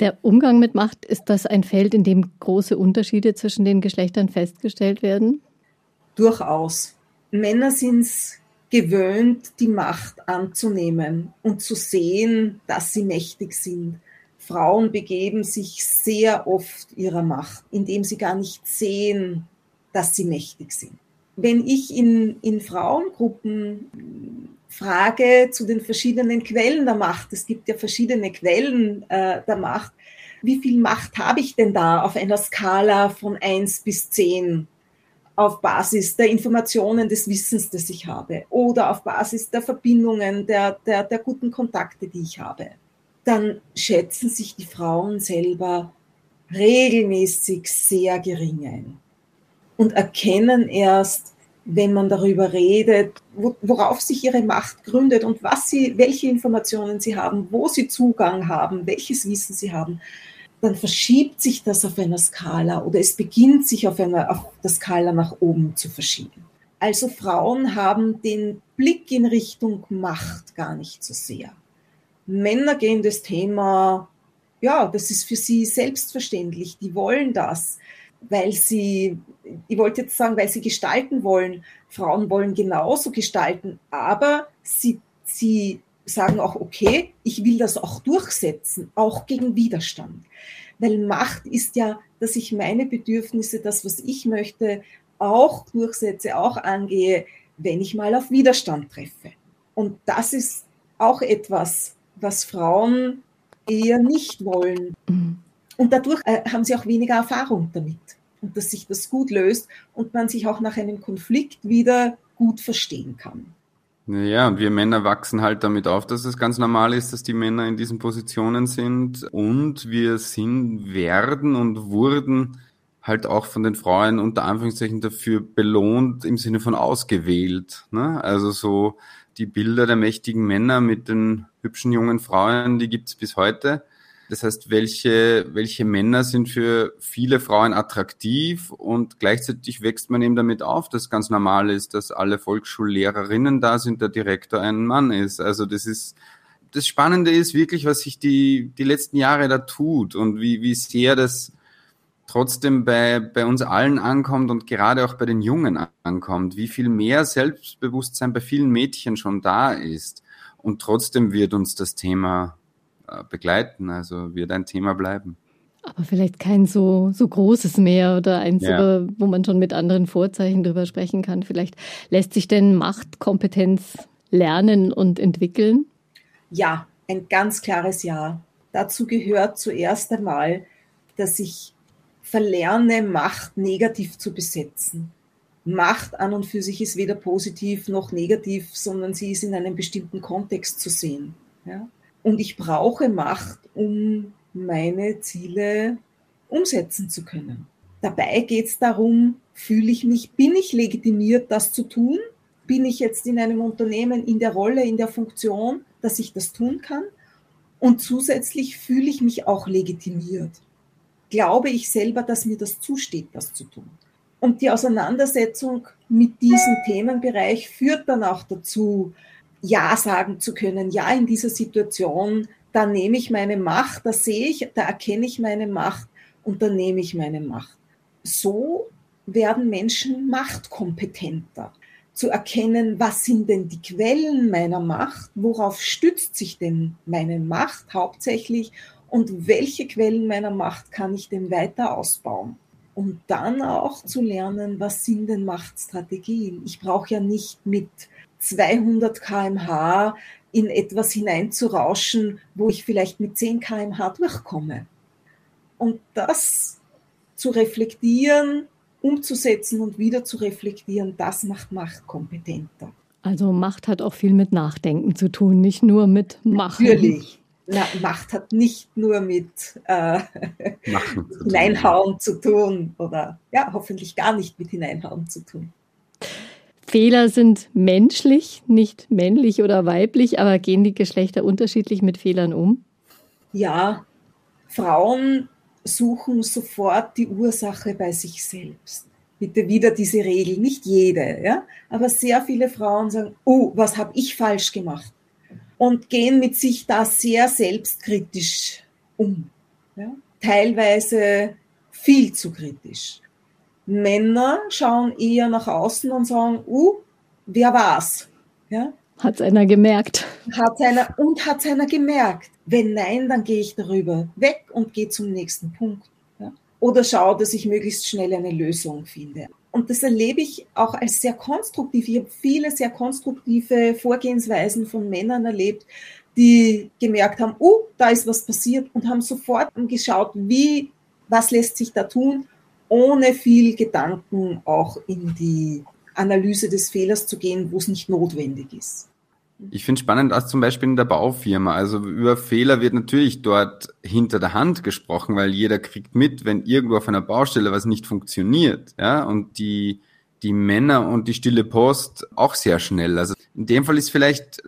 Der Umgang mit Macht, ist das ein Feld, in dem große Unterschiede zwischen den Geschlechtern festgestellt werden? Durchaus. Männer sind es gewöhnt, die Macht anzunehmen und zu sehen, dass sie mächtig sind. Frauen begeben sich sehr oft ihrer Macht, indem sie gar nicht sehen, dass sie mächtig sind. Wenn ich in, in Frauengruppen frage zu den verschiedenen Quellen der Macht, es gibt ja verschiedene Quellen äh, der Macht, wie viel Macht habe ich denn da auf einer Skala von 1 bis 10 auf Basis der Informationen, des Wissens, das ich habe oder auf Basis der Verbindungen, der, der, der guten Kontakte, die ich habe, dann schätzen sich die Frauen selber regelmäßig sehr gering ein und erkennen erst, wenn man darüber redet, worauf sich ihre Macht gründet und was sie, welche Informationen sie haben, wo sie Zugang haben, welches Wissen sie haben, dann verschiebt sich das auf einer Skala oder es beginnt sich auf, einer, auf der Skala nach oben zu verschieben. Also Frauen haben den Blick in Richtung Macht gar nicht so sehr. Männer gehen das Thema, ja, das ist für sie selbstverständlich, die wollen das weil sie, ich wollte jetzt sagen, weil sie gestalten wollen. Frauen wollen genauso gestalten, aber sie, sie sagen auch, okay, ich will das auch durchsetzen, auch gegen Widerstand. Weil Macht ist ja, dass ich meine Bedürfnisse, das, was ich möchte, auch durchsetze, auch angehe, wenn ich mal auf Widerstand treffe. Und das ist auch etwas, was Frauen eher nicht wollen. Mhm. Und dadurch äh, haben sie auch weniger Erfahrung damit. Und dass sich das gut löst und man sich auch nach einem Konflikt wieder gut verstehen kann. Ja, und wir Männer wachsen halt damit auf, dass es ganz normal ist, dass die Männer in diesen Positionen sind. Und wir sind, werden und wurden halt auch von den Frauen unter Anführungszeichen dafür belohnt im Sinne von ausgewählt. Ne? Also so die Bilder der mächtigen Männer mit den hübschen jungen Frauen, die gibt's bis heute. Das heißt, welche, welche Männer sind für viele Frauen attraktiv und gleichzeitig wächst man eben damit auf, dass ganz normal ist, dass alle Volksschullehrerinnen da sind, der Direktor ein Mann ist. Also das ist das Spannende ist wirklich, was sich die, die letzten Jahre da tut und wie, wie sehr das trotzdem bei, bei uns allen ankommt und gerade auch bei den Jungen ankommt, wie viel mehr Selbstbewusstsein bei vielen Mädchen schon da ist. Und trotzdem wird uns das Thema begleiten, also wird ein Thema bleiben. Aber vielleicht kein so, so großes mehr oder eins, ja. wo man schon mit anderen Vorzeichen drüber sprechen kann. Vielleicht lässt sich denn Machtkompetenz lernen und entwickeln? Ja, ein ganz klares Ja. Dazu gehört zuerst einmal, dass ich verlerne, Macht negativ zu besetzen. Macht an und für sich ist weder positiv noch negativ, sondern sie ist in einem bestimmten Kontext zu sehen. Ja? Und ich brauche Macht, um meine Ziele umsetzen zu können. Dabei geht es darum, fühle ich mich, bin ich legitimiert, das zu tun? Bin ich jetzt in einem Unternehmen in der Rolle, in der Funktion, dass ich das tun kann? Und zusätzlich fühle ich mich auch legitimiert glaube ich selber, dass mir das zusteht, das zu tun. Und die Auseinandersetzung mit diesem Themenbereich führt dann auch dazu, Ja sagen zu können. Ja, in dieser Situation, da nehme ich meine Macht, da sehe ich, da erkenne ich meine Macht und da nehme ich meine Macht. So werden Menschen machtkompetenter. Zu erkennen, was sind denn die Quellen meiner Macht, worauf stützt sich denn meine Macht hauptsächlich und welche Quellen meiner Macht kann ich denn weiter ausbauen? Um dann auch zu lernen, was sind denn Machtstrategien? Ich brauche ja nicht mit 200 kmh in etwas hineinzurauschen, wo ich vielleicht mit 10 kmh durchkomme. Und das zu reflektieren, umzusetzen und wieder zu reflektieren, das macht Macht kompetenter. Also Macht hat auch viel mit Nachdenken zu tun, nicht nur mit Machen. Natürlich, na, Macht hat nicht nur mit äh, zu Hineinhauen zu tun oder ja, hoffentlich gar nicht mit Hineinhauen zu tun. Fehler sind menschlich, nicht männlich oder weiblich, aber gehen die Geschlechter unterschiedlich mit Fehlern um? Ja, Frauen suchen sofort die Ursache bei sich selbst. Bitte wieder diese Regel, nicht jede, ja, aber sehr viele Frauen sagen, oh, was habe ich falsch gemacht? und gehen mit sich da sehr selbstkritisch um. Ja? Teilweise viel zu kritisch. Männer schauen eher nach außen und sagen, uh, wer war's? Ja? Hat einer gemerkt. Hat einer und hat einer gemerkt. Wenn nein, dann gehe ich darüber weg und gehe zum nächsten Punkt. Ja? Oder schaue, dass ich möglichst schnell eine Lösung finde und das erlebe ich auch als sehr konstruktiv. Ich habe viele sehr konstruktive Vorgehensweisen von Männern erlebt, die gemerkt haben, oh, da ist was passiert und haben sofort geschaut, wie, was lässt sich da tun, ohne viel Gedanken auch in die Analyse des Fehlers zu gehen, wo es nicht notwendig ist. Ich finde spannend, dass zum Beispiel in der Baufirma, also über Fehler wird natürlich dort hinter der Hand gesprochen, weil jeder kriegt mit, wenn irgendwo auf einer Baustelle was nicht funktioniert, ja, und die, die Männer und die stille Post auch sehr schnell. Also in dem Fall ist vielleicht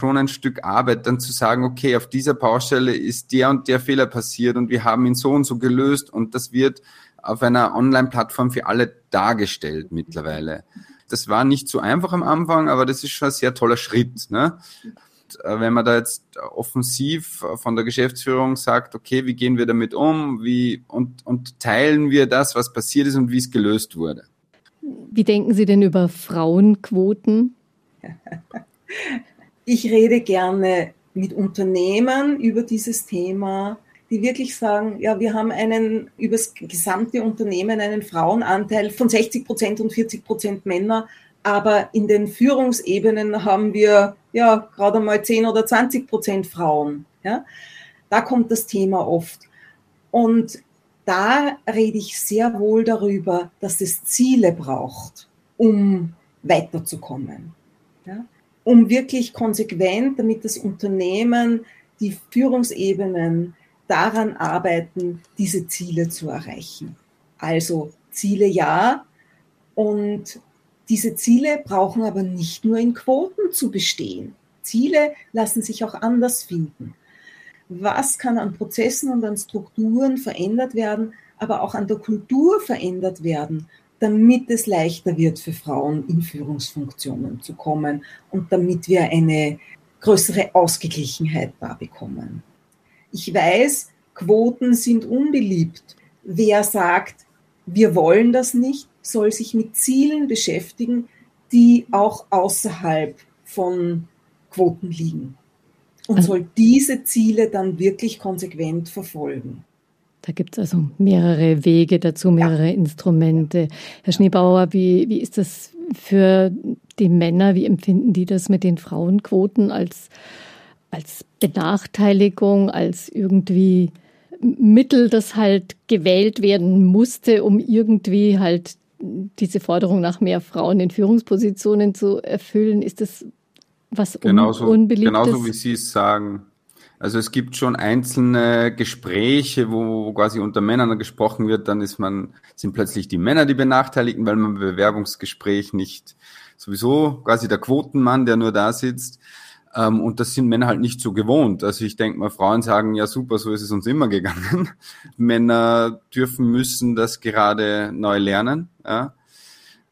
schon ein Stück Arbeit, dann zu sagen, okay, auf dieser Baustelle ist der und der Fehler passiert und wir haben ihn so und so gelöst und das wird auf einer Online-Plattform für alle dargestellt mittlerweile. Das war nicht so einfach am Anfang, aber das ist schon ein sehr toller Schritt. Ne? Äh, wenn man da jetzt offensiv von der Geschäftsführung sagt, okay, wie gehen wir damit um, wie und, und teilen wir das, was passiert ist und wie es gelöst wurde. Wie denken Sie denn über Frauenquoten? Ich rede gerne mit Unternehmern über dieses Thema die wirklich sagen, ja, wir haben einen über das gesamte Unternehmen einen Frauenanteil von 60 Prozent und 40 Prozent Männer, aber in den Führungsebenen haben wir ja gerade mal 10 oder 20 Prozent Frauen. Ja? Da kommt das Thema oft. Und da rede ich sehr wohl darüber, dass es Ziele braucht, um weiterzukommen. Ja? Um wirklich konsequent, damit das Unternehmen, die Führungsebenen, daran arbeiten, diese Ziele zu erreichen. Also Ziele ja. Und diese Ziele brauchen aber nicht nur in Quoten zu bestehen. Ziele lassen sich auch anders finden. Was kann an Prozessen und an Strukturen verändert werden, aber auch an der Kultur verändert werden, damit es leichter wird für Frauen in Führungsfunktionen zu kommen und damit wir eine größere Ausgeglichenheit da bekommen. Ich weiß, Quoten sind unbeliebt. Wer sagt, wir wollen das nicht, soll sich mit Zielen beschäftigen, die auch außerhalb von Quoten liegen. Und also, soll diese Ziele dann wirklich konsequent verfolgen. Da gibt es also mehrere Wege dazu, mehrere ja. Instrumente. Herr Schneebauer, wie, wie ist das für die Männer? Wie empfinden die das mit den Frauenquoten als, als Benachteiligung, als irgendwie Mittel, das halt gewählt werden musste, um irgendwie halt diese Forderung nach mehr Frauen in Führungspositionen zu erfüllen? Ist das was genauso, unbeliebtes? Genauso wie Sie es sagen. Also es gibt schon einzelne Gespräche, wo quasi unter Männern gesprochen wird, dann ist man, sind plötzlich die Männer die Benachteiligten, weil man im Bewerbungsgespräch nicht sowieso quasi der Quotenmann, der nur da sitzt. Ähm, und das sind Männer halt nicht so gewohnt. Also ich denke mal, Frauen sagen, ja super, so ist es uns immer gegangen. Männer dürfen, müssen das gerade neu lernen. Ja.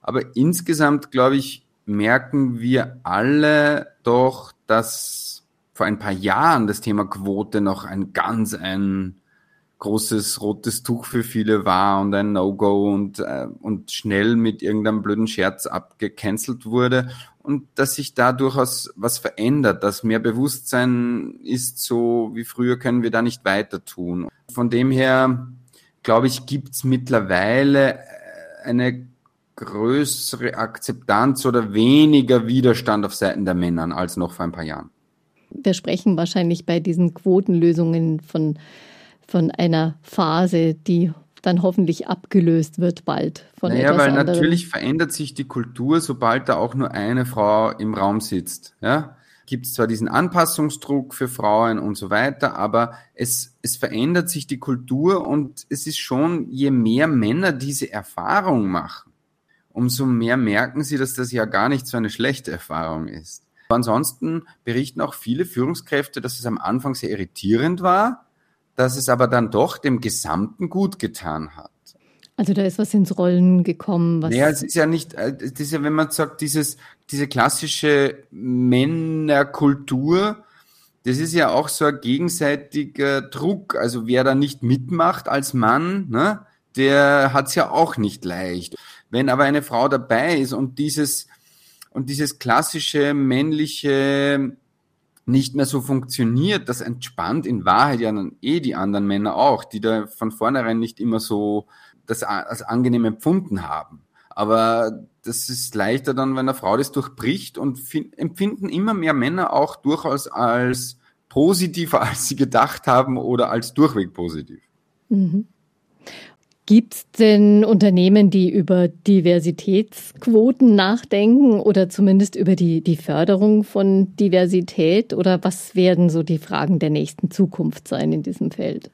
Aber insgesamt, glaube ich, merken wir alle doch, dass vor ein paar Jahren das Thema Quote noch ein ganz ein großes rotes Tuch für viele war und ein No-Go und, äh, und schnell mit irgendeinem blöden Scherz abgecancelt wurde und dass sich da durchaus was verändert, dass mehr Bewusstsein ist, so wie früher können wir da nicht weiter tun. Von dem her, glaube ich, gibt's mittlerweile eine größere Akzeptanz oder weniger Widerstand auf Seiten der Männern als noch vor ein paar Jahren. Wir sprechen wahrscheinlich bei diesen Quotenlösungen von, von einer Phase, die dann hoffentlich abgelöst wird bald von naja, etwas weil anderem. natürlich verändert sich die Kultur, sobald da auch nur eine Frau im Raum sitzt. Ja? Gibt es zwar diesen Anpassungsdruck für Frauen und so weiter, aber es, es verändert sich die Kultur und es ist schon, je mehr Männer diese Erfahrung machen, umso mehr merken sie, dass das ja gar nicht so eine schlechte Erfahrung ist. Ansonsten berichten auch viele Führungskräfte, dass es am Anfang sehr irritierend war, dass es aber dann doch dem Gesamten gut getan hat. Also da ist was ins Rollen gekommen. Was naja, es ist ja nicht, äh, das ist ja, wenn man sagt, dieses, diese klassische Männerkultur, das ist ja auch so ein gegenseitiger Druck. Also wer da nicht mitmacht als Mann, ne, der hat es ja auch nicht leicht. Wenn aber eine Frau dabei ist und dieses, und dieses klassische männliche nicht mehr so funktioniert, das entspannt in Wahrheit ja dann eh die anderen Männer auch, die da von vornherein nicht immer so das als angenehm empfunden haben. Aber das ist leichter dann, wenn eine Frau das durchbricht und empfinden immer mehr Männer auch durchaus als positiver, als sie gedacht haben oder als durchweg positiv. Mhm. Gibt es denn Unternehmen, die über Diversitätsquoten nachdenken oder zumindest über die, die Förderung von Diversität? Oder was werden so die Fragen der nächsten Zukunft sein in diesem Feld?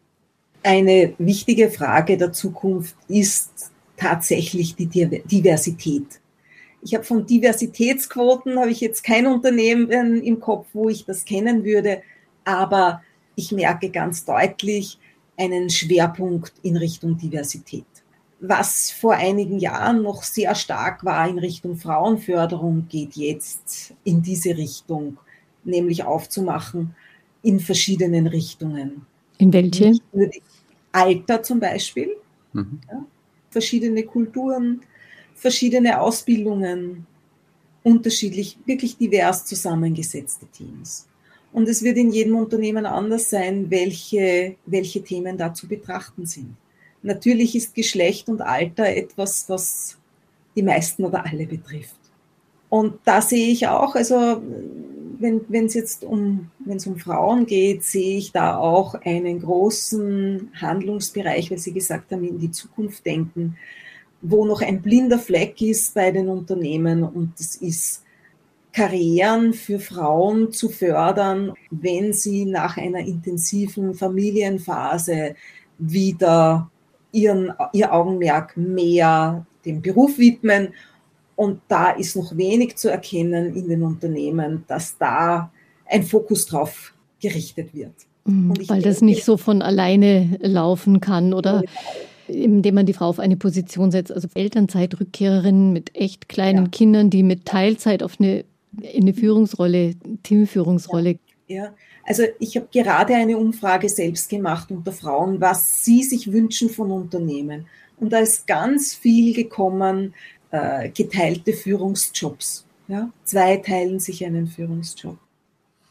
Eine wichtige Frage der Zukunft ist tatsächlich die Diversität. Ich habe von Diversitätsquoten, habe ich jetzt kein Unternehmen im Kopf, wo ich das kennen würde, aber ich merke ganz deutlich, einen Schwerpunkt in Richtung Diversität. Was vor einigen Jahren noch sehr stark war in Richtung Frauenförderung, geht jetzt in diese Richtung, nämlich aufzumachen in verschiedenen Richtungen. In welche? Alter zum Beispiel, mhm. ja, verschiedene Kulturen, verschiedene Ausbildungen, unterschiedlich, wirklich divers zusammengesetzte Teams. Und es wird in jedem Unternehmen anders sein, welche, welche Themen da zu betrachten sind. Natürlich ist Geschlecht und Alter etwas, was die meisten oder alle betrifft. Und da sehe ich auch, also wenn es jetzt um, wenn es um Frauen geht, sehe ich da auch einen großen Handlungsbereich, weil Sie gesagt haben, in die Zukunft denken, wo noch ein blinder Fleck ist bei den Unternehmen und das ist Karrieren für Frauen zu fördern, wenn sie nach einer intensiven Familienphase wieder ihren, ihr Augenmerk mehr dem Beruf widmen. Und da ist noch wenig zu erkennen in den Unternehmen, dass da ein Fokus drauf gerichtet wird. Mhm, weil das nicht so von alleine laufen kann oder indem man die Frau auf eine Position setzt, also Elternzeitrückkehrerinnen mit echt kleinen ja. Kindern, die mit Teilzeit auf eine in eine Führungsrolle, Teamführungsrolle. Ja, also ich habe gerade eine Umfrage selbst gemacht unter Frauen, was sie sich wünschen von Unternehmen. Und da ist ganz viel gekommen, äh, geteilte Führungsjobs. Ja? Zwei teilen sich einen Führungsjob.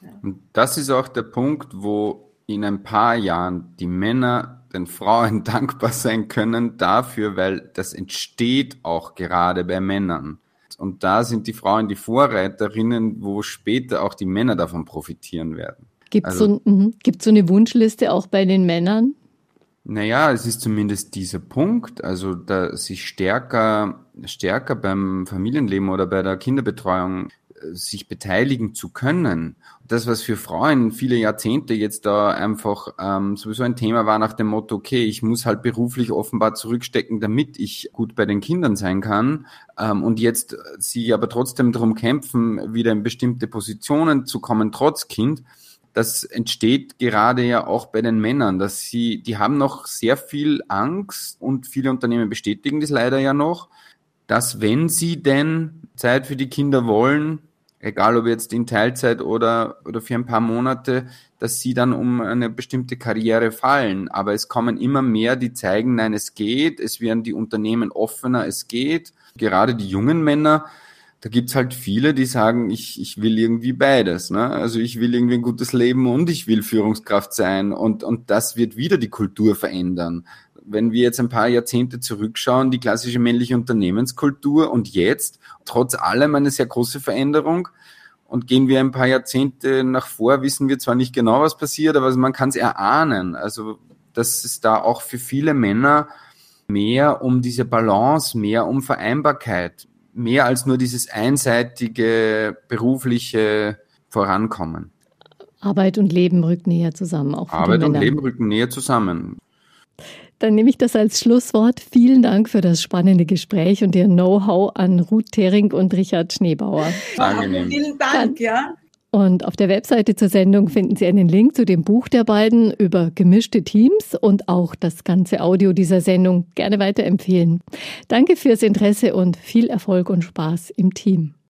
Ja. Und das ist auch der Punkt, wo in ein paar Jahren die Männer den Frauen dankbar sein können dafür, weil das entsteht auch gerade bei Männern. Und da sind die Frauen die Vorreiterinnen, wo später auch die Männer davon profitieren werden. Gibt es also, so, mhm. so eine Wunschliste auch bei den Männern? Naja, es ist zumindest dieser Punkt, also da sich stärker, stärker beim Familienleben oder bei der Kinderbetreuung sich beteiligen zu können. Das, was für Frauen viele Jahrzehnte jetzt da einfach ähm, sowieso ein Thema war nach dem Motto, okay, ich muss halt beruflich offenbar zurückstecken, damit ich gut bei den Kindern sein kann. Ähm, und jetzt sie aber trotzdem darum kämpfen, wieder in bestimmte Positionen zu kommen, trotz Kind das entsteht gerade ja auch bei den Männern, dass sie, die haben noch sehr viel Angst und viele Unternehmen bestätigen das leider ja noch, dass wenn sie denn Zeit für die Kinder wollen, egal ob jetzt in Teilzeit oder, oder für ein paar Monate, dass sie dann um eine bestimmte Karriere fallen. Aber es kommen immer mehr, die zeigen, nein, es geht, es werden die Unternehmen offener, es geht. Gerade die jungen Männer, da gibt's halt viele, die sagen, ich, ich will irgendwie beides. Ne? Also ich will irgendwie ein gutes Leben und ich will Führungskraft sein. Und, und das wird wieder die Kultur verändern. Wenn wir jetzt ein paar Jahrzehnte zurückschauen, die klassische männliche Unternehmenskultur und jetzt, trotz allem eine sehr große Veränderung. Und gehen wir ein paar Jahrzehnte nach vor, wissen wir zwar nicht genau, was passiert, aber man kann es erahnen. Also, dass es da auch für viele Männer mehr um diese Balance, mehr um Vereinbarkeit, mehr als nur dieses einseitige berufliche Vorankommen. Arbeit und Leben rücken näher zusammen. Arbeit und Leben rücken näher zusammen. Dann nehme ich das als Schlusswort. Vielen Dank für das spannende Gespräch und Ihr Know-how an Ruth Thering und Richard Schneebauer. Angenehm. Vielen Dank, ja. Und auf der Webseite zur Sendung finden Sie einen Link zu dem Buch der beiden über gemischte Teams und auch das ganze Audio dieser Sendung gerne weiterempfehlen. Danke fürs Interesse und viel Erfolg und Spaß im Team.